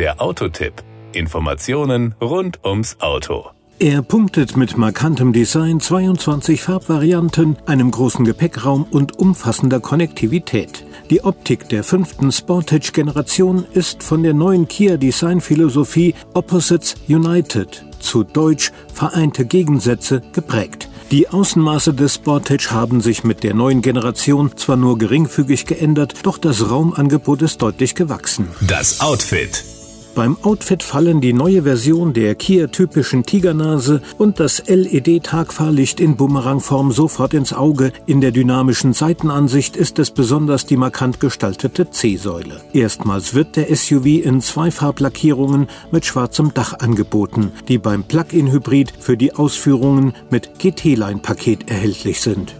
Der Autotipp. Informationen rund ums Auto. Er punktet mit markantem Design, 22 Farbvarianten, einem großen Gepäckraum und umfassender Konnektivität. Die Optik der fünften Sportage-Generation ist von der neuen Kia Design-Philosophie Opposites United, zu Deutsch Vereinte Gegensätze, geprägt. Die Außenmaße des Sportage haben sich mit der neuen Generation zwar nur geringfügig geändert, doch das Raumangebot ist deutlich gewachsen. Das Outfit. Beim Outfit fallen die neue Version der Kia-typischen Tigernase und das LED-Tagfahrlicht in Bumerangform sofort ins Auge. In der dynamischen Seitenansicht ist es besonders die markant gestaltete C-Säule. Erstmals wird der SUV in zwei Farblackierungen mit schwarzem Dach angeboten, die beim Plug-in-Hybrid für die Ausführungen mit GT-Line-Paket erhältlich sind.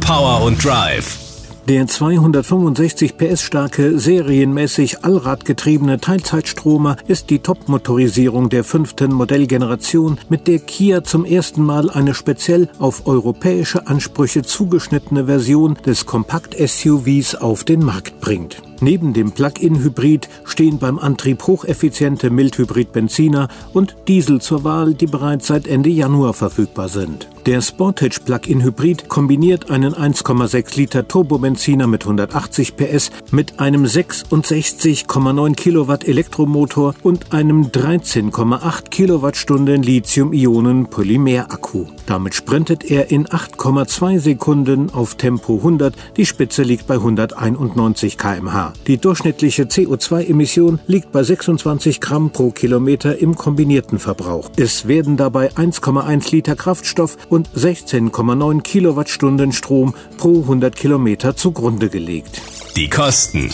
Power und Drive. Der 265 PS starke, serienmäßig allradgetriebene Teilzeitstromer ist die Topmotorisierung der fünften Modellgeneration, mit der Kia zum ersten Mal eine speziell auf europäische Ansprüche zugeschnittene Version des Kompakt-SUVs auf den Markt bringt. Neben dem Plug-in-Hybrid stehen beim Antrieb hocheffiziente Mildhybrid-Benziner und Diesel zur Wahl, die bereits seit Ende Januar verfügbar sind. Der Sportage Plug-in Hybrid kombiniert einen 1,6 Liter Turbobenziner mit 180 PS mit einem 66,9 Kilowatt Elektromotor und einem 13,8 Kilowattstunden Lithium-Ionen-Polymer-Akku. Damit sprintet er in 8,2 Sekunden auf Tempo 100. Die Spitze liegt bei 191 km/h. Die durchschnittliche CO2-Emission liegt bei 26 Gramm pro Kilometer im kombinierten Verbrauch. Es werden dabei 1,1 Liter Kraftstoff und 16,9 Kilowattstunden Strom pro 100 Kilometer zugrunde gelegt. Die Kosten.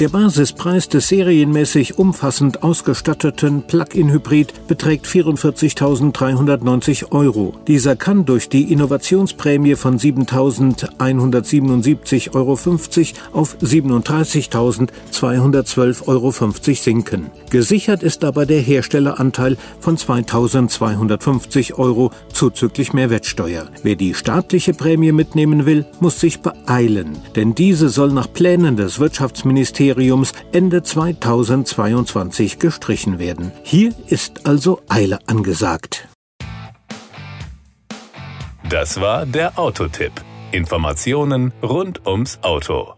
Der Basispreis des serienmäßig umfassend ausgestatteten Plug-in-Hybrid beträgt 44.390 Euro. Dieser kann durch die Innovationsprämie von 7.177,50 Euro auf 37.212,50 Euro sinken. Gesichert ist dabei der Herstelleranteil von 2.250 Euro zuzüglich Mehrwertsteuer. Wer die staatliche Prämie mitnehmen will, muss sich beeilen, denn diese soll nach Plänen des Wirtschaftsministeriums Ministeriums Ende 2022 gestrichen werden. Hier ist also Eile angesagt. Das war der Autotipp. Informationen rund ums Auto.